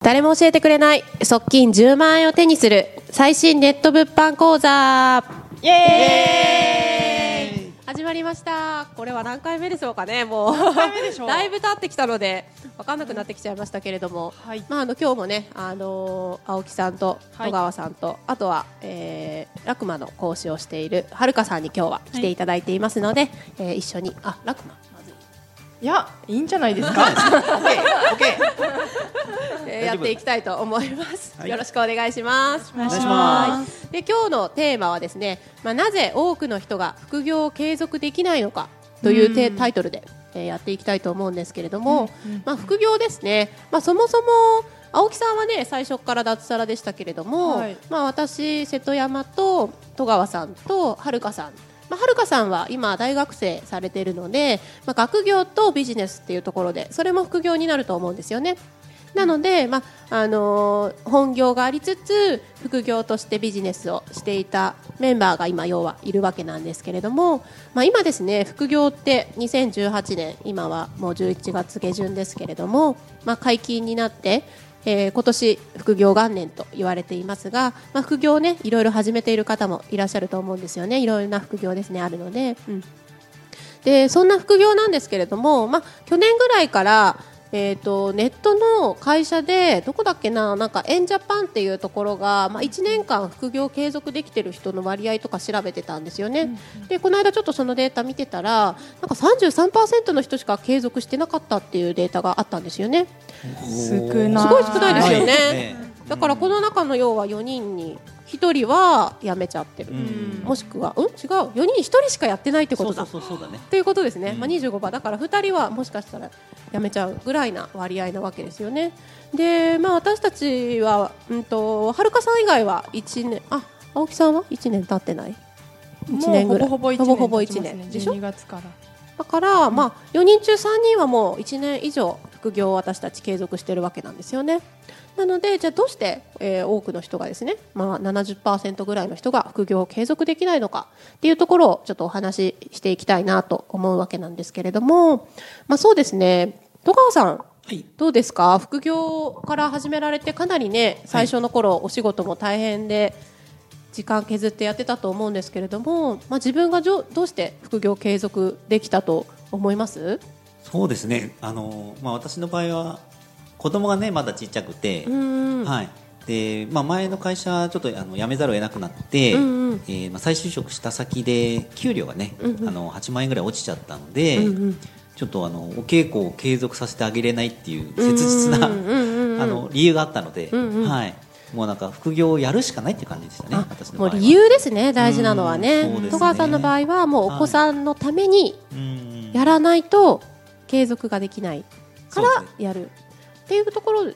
誰も教えてくれない側近10万円を手にする最新ネット物販講座。イエーイ！始まりました。これは何回目でしょうかねもう。何回目でしょう？だいぶ経ってきたので分かんなくなってきちゃいましたけれども、はい。まあ、あの今日もね、あのー青木さんとはい。戸川さんと、あとは、えー、ラクマの講師をしているはるかさんに今日は来ていただいていますので、えー一緒にあラクマいいやいいんじゃないですか？えーやっていきたいと思います、はい。よろしくお願いします。お願いします。で今日のテーマはですね、まあ、なぜ多くの人が副業を継続できないのかというテタイトルで、えーやっていきたいと思うんですけれども、まあ、副業ですね、まあ、そもそも青木さんはね最初から脱サラでしたけれども、はい。まあ、私、瀬戸山と戸川さんとはるかさんまあ、はるかさんは今大学生されているので、まあ、学業とビジネスっていうところでそれも副業になると思うんですよね。なので、まああのー本業がありつつ副業としてビジネスをしていたメンバーが今要はいるわけなんですけれども、まあ、今ですね副業って2018年今はもう11月下旬ですけれども、まあ、解禁になって、えー今年副業元年と言われていますが、まあ、副業をねいろいろ始めている方もいらっしゃると思うんですよねいろいろな副業ですねあるので。うんでそんな副業なんですけれども、まあ、去年ぐらいから、えー、とネットの会社でどこだっけななんかエンジャパンっていうところが、まあ、1年間副業継続できてる人の割合とか調べてたんですよね、でこの間ちょっとそのデータ見てたらなんか33%の人しか継続してなかったっていうデータがあったんですよね。少ない。すごい少ないですよね、はい。だからこの中の要は4人に1人は辞めちゃってる、うん。もしくはうん？違う。4人1人しかやってないってことだ。そうそうそうだね。っていうことですね、うん。まあ、25%だから2人はもしかしたら辞めちゃうぐらいな割合なわけですよね。で、まあ、私たちは、うんと、はるかさん以外は1年あ青木さんは？1年経ってない？1年ぐらい。ほぼほぼ一年ほぼほぼ1経ちますね。年でしょ？12月から。だから、まあ、4人中3人はもう1年以上副業を私たち継続しているわけなんですよね。なのでじゃあどうして、えー多くの人がですね、まあ、70%ぐらいの人が副業を継続できないのかっていうところをちょっとお話ししていきたいなと思うわけなんですけれども、まあ、そうですね戸川さんはい。どうですか？副業から始められてかなりね最初の頃、お仕事も大変で時間削ってやってたと思うんですけれども、まあ、自分がじょどうして副業を継続できたと思います？そうですね。あのまあ私の場合は子供がねまだちっちゃくて、うんはい。でまあ前の会社ちょっとあの辞めざるを得なくなって、うんうん。えーまあ再就職した先で給料がね、うんうん。あの8万円ぐらい落ちちゃったので、うんうん。ちょっとあのお稽古を継続させてあげれないっていう切実な、うんうん あの理由があったので、うんうん。はい。もうなんか副業をやるしかないっていう感じでしたね。もう理由ですね大事なのはね。うんそうですね。戸川さんの場合はもうお子さんのためにうんやらないと継続ができないからやるっていうところ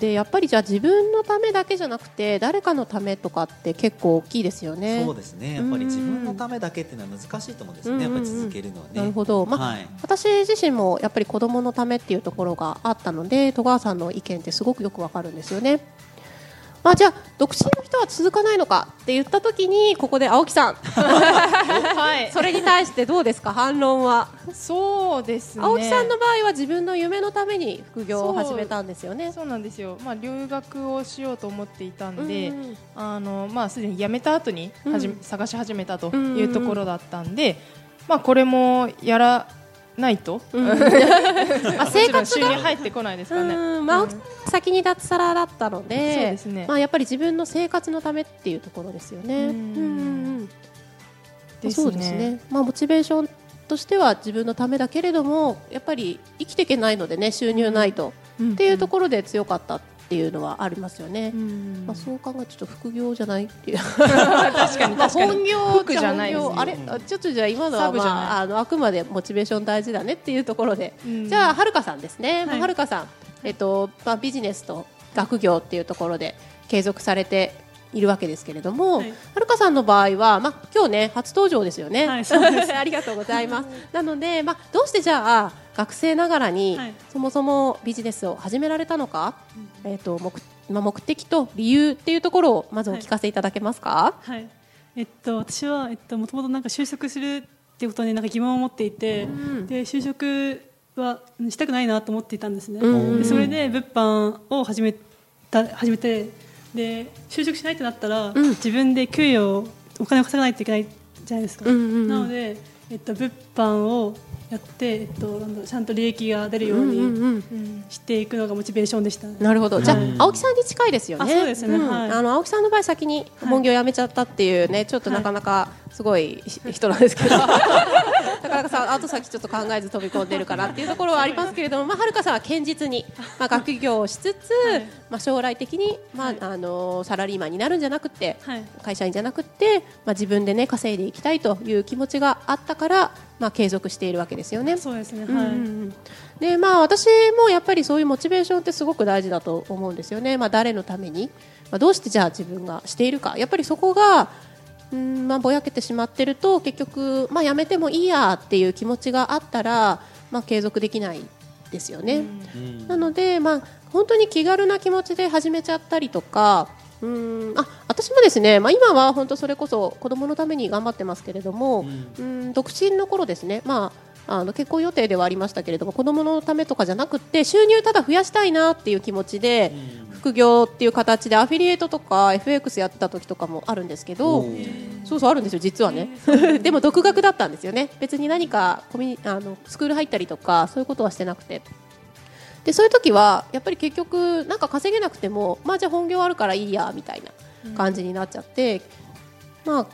でやっぱりじゃあ自分のためだけじゃなくて誰かのためとかって結構大きいですよね。そうですね。やっぱり自分のためだけっていうのは難しいと思うんですね。やっぱり続けるのはね。なるほど、まあはい。私自身もやっぱり子供のためっていうところがあったので戸川さんの意見ってすごくよくわかるんですよね。まあ、じゃあ独身の人は続かないのか？って言った時にここで青木さん。はい。それに対してどうですか？反論は、そうですね。青木さんの場合は自分の夢のために副業を始めたんですよね。そうなんですよ、まあ、留学をしようと思っていたんで、うんうん。あのまあ、すでに辞めた後にはじめ、うん。探し始めたとうんいうところだったんで、まあ、これもやらないと、うん。も まあ、生活が？入入ってこないですからね。うん。まあ、先に脱サラだったのでそうですね。まあ、やっぱり自分の生活のためっていうところですよね。うん。ね。そうですね、まあ、モチベーションとしては自分のためだけれどもやっぱり生きていけないのでね収入ないと、っていうところで強かったっていうのはありますよね。うん。まあ、そう考えるとちょっと副業じゃないっていう。確かにまあ確かに。本業服じゃないあれ？あちょっとじゃあ今のは、まあ、あのあくまでモチベーション大事だねっていうところで、うん。じゃあはるかさんですね、まあはいはるかさん、えっとまあ、ビジネスと学業っていうところで継続されているわけですけれども、はい。はるかさんの場合は、まあ、今日ね初登場ですよね、はいそうです。ありがとうございます。なので、まあ、どうしてじゃあ学生ながらに、はい。そもそもビジネスを始められたのか、えっと目まあ、目的と理由っていうところをまずお聞かせいただけますか、はい。えっと、私は、えっと、もともとなんか就職するっていうことになんか疑問を持っていて、ん。で就職はしたくないなと思っていたんですね、うん。でそれで物販を始めた始めてで就職しないとなったら、うん。自分で給与をお金を稼がないといけないじゃないですか、うんうんうん。なので、えっと、物販をやって、えっと、ちゃんと利益が出るよううんうんにうん。していくのがモチベーションでした、なるほど。じゃあ、はい青木さんに近いですよね。あそうですね。ん。はい。あの青木さんの場合先に本業を辞めちゃったっていうね、ちょっとなかなかすごい人なんですけど。なかなかさ後先ちょっと考えず飛び込んでるかなっていうところはありますけれども、まあはるかさんは堅実に、まあ学業をしつつ、まあ将来的にまあ、はい。あのサラリーマンになるんじゃなくて、はい。会社員じゃなくて、まあ自分でね稼いでいきたいという気持ちがあったから、まあ継続しているわけですよね。そうですね、うんはい、うん。うんでまあ、私もやっぱりそういうモチベーションってすごく大事だと思うんですよね、まあ、誰のために、まあ、どうしてじゃあ自分がしているか。やっぱりそこがうん、まあ、ぼやけてしまってると結局、まあ、やめてもいいやっていう気持ちがあったら、まあ、継続できないですよね。うん。なので、まあ、本当に気軽な気持ちで始めちゃったりとかうんあ私もですね、まあ、今は本当それこそ子供のために頑張ってますけれども、うん、独身の頃ですね、まあ、あの結婚予定ではありましたけれども子供のためとかじゃなくて収入ただ増やしたいなっていう気持ちで副業っていう形でアフィリエイトとか FX やってた時とかもあるんですけど。そうそうあるんですよ実はね。でも独学だったんですよね。別に何かコミあのスクール入ったりとかそういうことはしてなくて。でそういう時はやっぱり結局なんか稼げなくてもまあじゃあ本業あるからいいやみたいな感じになっちゃって、まあ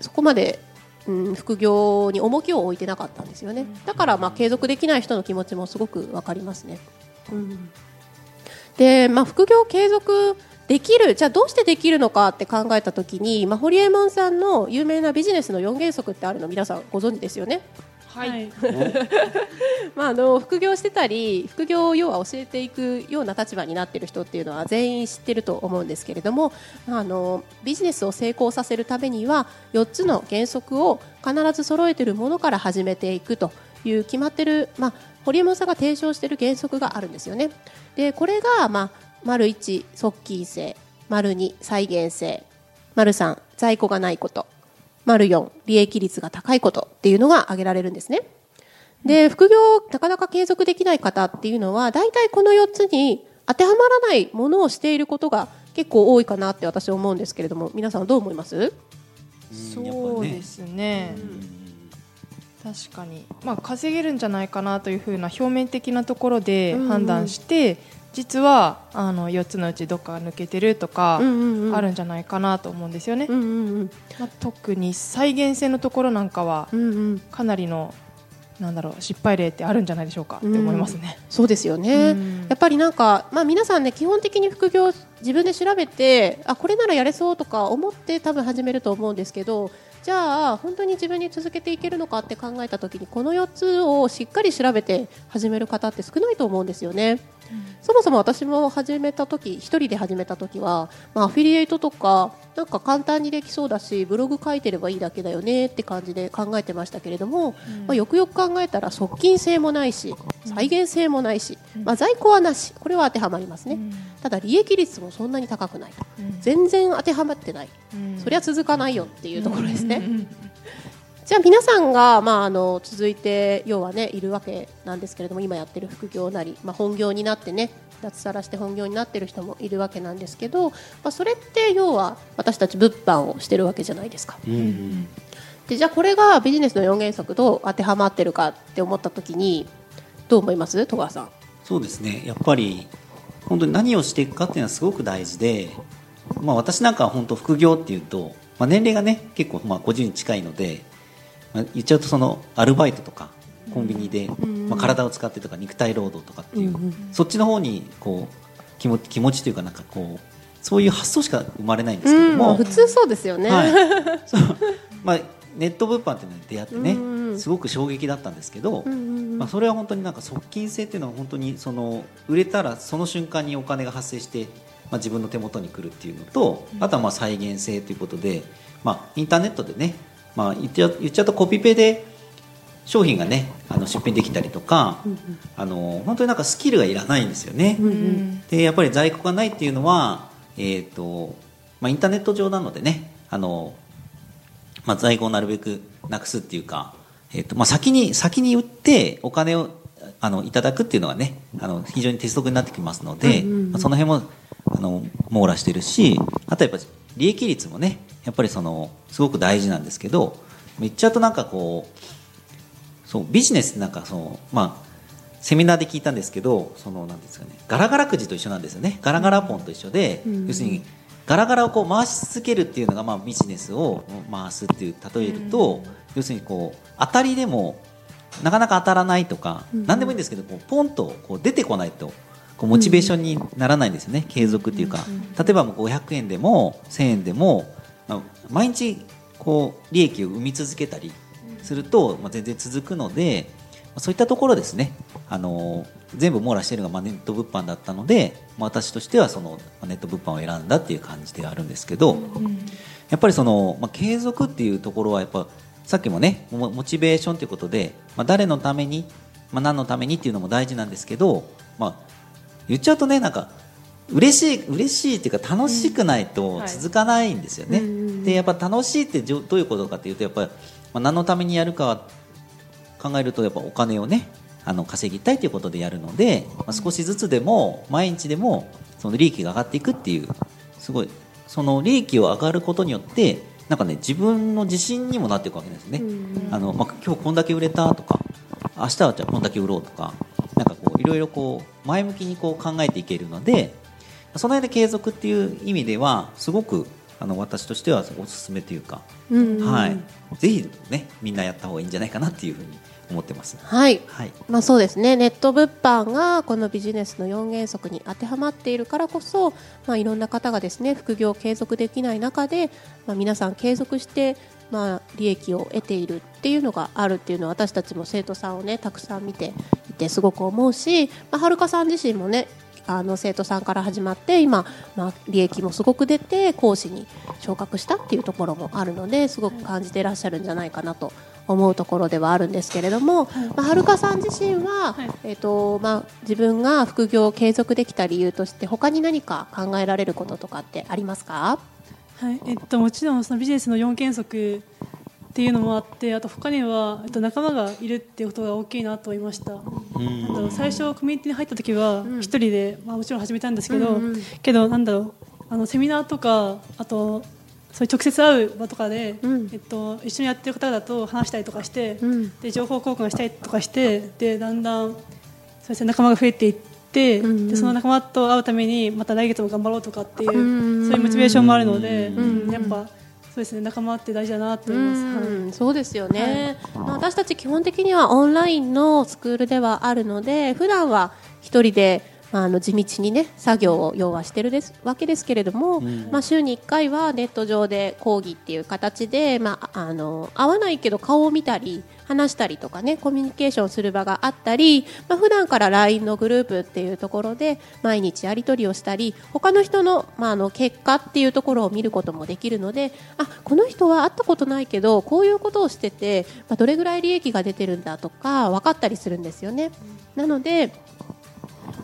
そこまで、うん、副業に重きを置いてなかったんですよね。だからまあ継続できない人の気持ちもすごくわかりますね、うん、でまあ副業継続できるじゃあどうしてできるのかって考えた時に、まあ、ホリエモンさんの有名なビジネスの4原則ってあるの皆さんご存知ですよね？はい、まあ、あの副業してたり副業を要は教えていくような立場になっている人っていうのは全員知ってると思うんですけれども、まあ、あのビジネスを成功させるためには4つの原則を必ず揃えているものから始めていくという決まってる、まあ、堀山さんが提唱している原則があるんですよね。でこれが、まあ、丸1側近性丸2再現性丸3在庫がないこと丸4利益率が高いことっていうのが挙げられるんですね。で副業をなかなか継続できない方っていうのは大体この4つに当てはまらないものをしていることが結構多いかなって私は思うんですけれども皆さんはどう思います？そうですね確かに、まあ、稼げるんじゃないかなというふうな表面的なところでうんうん。判断して、実はあの4つのうちどっかが抜けてるとか、うんうんうん。あるんじゃないかなと思うんですよね、うんうんうん。まあ、特に再現性のところなんかはうんうん。かなりのなんだろう失敗例ってあるんじゃないでしょうかって思いますね。そうですよね、うん。やっぱりなんか、まあ、皆さんね基本的に副業自分で調べてあこれならやれそうとか思って多分始めると思うんですけどじゃあ本当に自分に続けていけるのかって考えた時にこの4つをしっかり調べて始める方って少ないと思うんですよね。そもそも私も始めた時一人で始めた時は、まあ、アフィリエイトとかなんか簡単にできそうだしブログ書いてればいいだけだよねって感じで考えてましたけれども、まあ、よくよく考えたら側近性もないし再現性もないし、まあ、在庫はなし。これは当てはまりますね、ただ利益率もそんなに高くないと。全然当てはまってない、そりゃ続かないよっていうところですね。じゃあ皆さんが、まあ、あの続いて要はねいるわけなんですけれども今やってる副業なり、まあ、本業になってね脱サラして本業になってる人もいるわけなんですけど、まあ、それって要は私たち物販をしてるわけじゃないですか。うんうんでじゃあこれがビジネスの4原則どう当てはまってるかって思った時にどう思います？戸川さん。そうですねやっぱり本当に何をしていくかっていうのはすごく大事で、まあ、私なんかは本当副業っていうと、まあ、年齢がね結構まあ50に近いので、まあ、言っちゃうとそのアルバイトとかコンビニで、まあ、体を使ってとか肉体労働とかっていう、そっちの方にこう気持気持ちというかなんかこうそういう発想しか生まれないんですけども、普通そうですよね。はい、そう。まあ、ネット物販っていうのに出会ってね、すごく衝撃だったんですけど、まあ、それは本当になんか側近性っていうのは本当にその売れたらその瞬間にお金が発生して、まあ、自分の手元に来るっていうのとあとはまあ再現性ということで、まあ、インターネットでね、まあ、言っちゃう言っちゃうとコピペで商品がねあの出品できたりとか、あの本当になんかスキルがいらないんですよね。でやっぱり在庫がないっていうのは、えーとまあ、インターネット上なのでねあのまあ、在庫をなるべくなくすっていうか、えーとまあ、先に先に売ってお金をあのいただくっていうのがねあの非常に鉄則になってきますので、まあ、その辺もあの網羅してるしあとやっぱ利益率もねやっぱりそのすごく大事なんですけど言っちゃうとなんかこうそうビジネスなんかそのまあセミナーで聞いたんですけどそのなんですかねガラガラくじと一緒なんですよね。ガラガラポンと一緒で、要するにガラガラをこう回し続けるっていうのがまあビジネスを回すっていう例えると、要するにこう当たりでもなかなか当たらないとか、何でもいいんですけどこうポンとこう出てこないとこうモチベーションにならないんですよね、継続っていうか、例えばもう500円でも1000円でも、まあ、毎日こう利益を生み続けたりすると、まあ、全然続くのでそういったところですね。あの全部網羅しているのがまあネット物販だったので、まあ、私としてはそのネット物販を選んだっていう感じではあるんですけど、やっぱりその、まあ、継続っていうところはやっぱさっきもねモチベーションということで、まあ、誰のために、まあ、何のためにっていうのも大事なんですけど、まあ、言っちゃうとねなんか嬉しい嬉しいっていうか楽しくないと続かないんですよね。でやっぱ楽しいってどういうことかっていうとやっぱり、まあ、何のためにやるか考えるとやっぱお金をねあの稼ぎたいということでやるので、まあ、少しずつでも毎日でもその利益が上がっていくっていうすごいその利益を上がることによってなんかね自分の自信にもなっていくわけですね。あのまあ、今日こんだけ売れたとか明日はじゃあこんだけ売ろうとかなんかこういろいろこう前向きにこう考えていけるのでその辺で継続っていう意味ではすごくあの私としてはおすすめというか、はい、ぜひねみんなやった方がいいんじゃないかなっていうふうに思ってます。はい、はい、まあそうですね。ネット物販がこのビジネスの4原則に当てはまっているからこそ、まあいろんな方がですね副業を継続できない中で、まあ皆さん継続してまあ利益を得ているっていうのがあるっていうのは私たちも生徒さんをねたくさん見ていてすごく思うし、まあはるかさん自身もねあの生徒さんから始まって今、まあ、利益もすごく出て講師に昇格したっていうところもあるのですごく感じていらっしゃるんじゃないかなと思うところではあるんですけれども、はい。まあ、はるかさん自身は、はい、えーとまあ、自分が副業を継続できた理由として他に何か考えられることとかってありますか、はい。えっと、もちろんそのビジネスの4原則っていうのもあってあと他には、えっと、仲間がいるっていうことが大きいなと思いました。なんだろう最初コミュニティに入った時は一人で、まあ、もちろん始めたんですけど、うんうん、けどなんだろうあのセミナーとかあとそういう直接会う場とかで、うん、えっと、一緒にやってる方だと話したりとかして、うん、で情報交換したりとかしてでだんだんそうです、ね、仲間が増えていって、うんうん、でその仲間と会うためにまた来月も頑張ろうとかっていう、うんうん、そういうモチベーションもあるので、うんやっぱ。そうですね仲間って大事だなと思います、はい、そうですよね、はい、まあ、私たち基本的にはオンラインのスクールではあるので普段は一人であの地道にね作業を要はしてるですわけですけれども、うん、まあ、週に1回はネット上で講義っていう形で、まあ、あの会わないけど顔を見たり話したりとかねコミュニケーションする場があったり、まあ、普段から LINE のグループっていうところで毎日やり取りをしたり他の人の,、まあ、あの結果っていうところを見ることもできるのであこの人は会ったことないけどこういうことをしてて、まあ、どれぐらい利益が出てるんだとか分かったりするんですよね。なので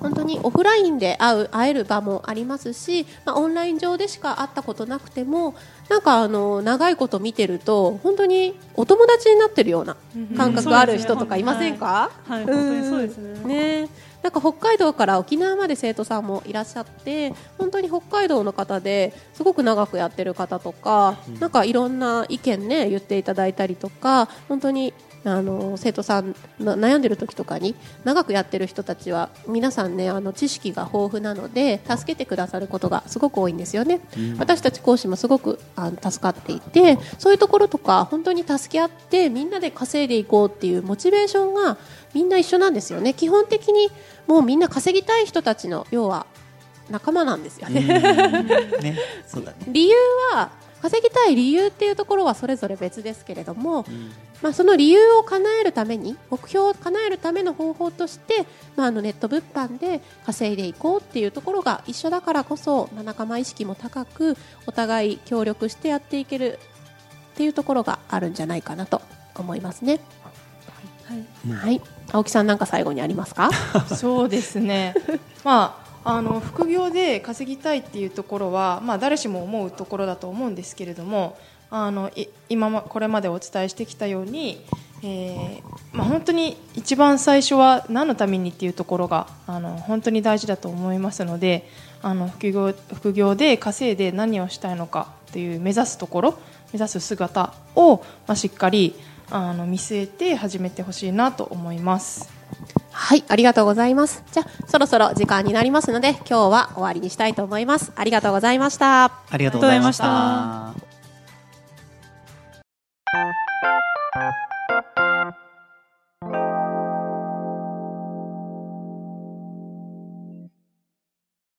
本当にオフラインで会う会える場もありますし、まあ、オンライン上でしか会ったことなくてもなんかあの長いこと見てると本当にお友達になってるような感覚がある人とかいませんか？はい、はい、本当にそうですね。ね。なんか北海道から沖縄まで生徒さんもいらっしゃって本当に北海道の方ですごく長くやってる方とか、なんかいろんな意見ね言っていただいたりとか本当にあの生徒さん悩んでる時とかに長くやってる人たちは皆さんねあの知識が豊富なので助けてくださることがすごく多いんですよね、うん、私たち講師もすごくあの助かっていてそういうところとか本当に助け合ってみんなで稼いでいこうっていうモチベーションがみんな一緒なんですよね。基本的にもうみんな稼ぎたい人たちの要は仲間なんですよね。ね。理由は稼ぎたい理由っていうところはそれぞれ別ですけれども、うん、まあ、その理由を叶えるために目標を叶えるための方法として、まあ、あのネット物販で稼いでいこうっていうところが一緒だからこそ、まあ、仲間意識も高くお互い協力してやっていけるっていうところがあるんじゃないかなと思いますね。はい、はい、青木さんなんか最後にありますか？そうですね。まああの副業で稼ぎたいっていうところは、まあ、誰しも思うところだと思うんですけれども、あの今これまでお伝えしてきたように、えーまあ、本当に一番最初は何のためにっていうところがあの本当に大事だと思いますのであの副業副業で稼いで何をしたいのかっていう目指すところ目指す姿を、まあ、しっかりあの見据えて始めてほしいなと思います。はい、ありがとうございます。じゃあ、そろそろ時間になりますので、今日は終わりにしたいと思います。ありがとうございました。ありがとうございました。you.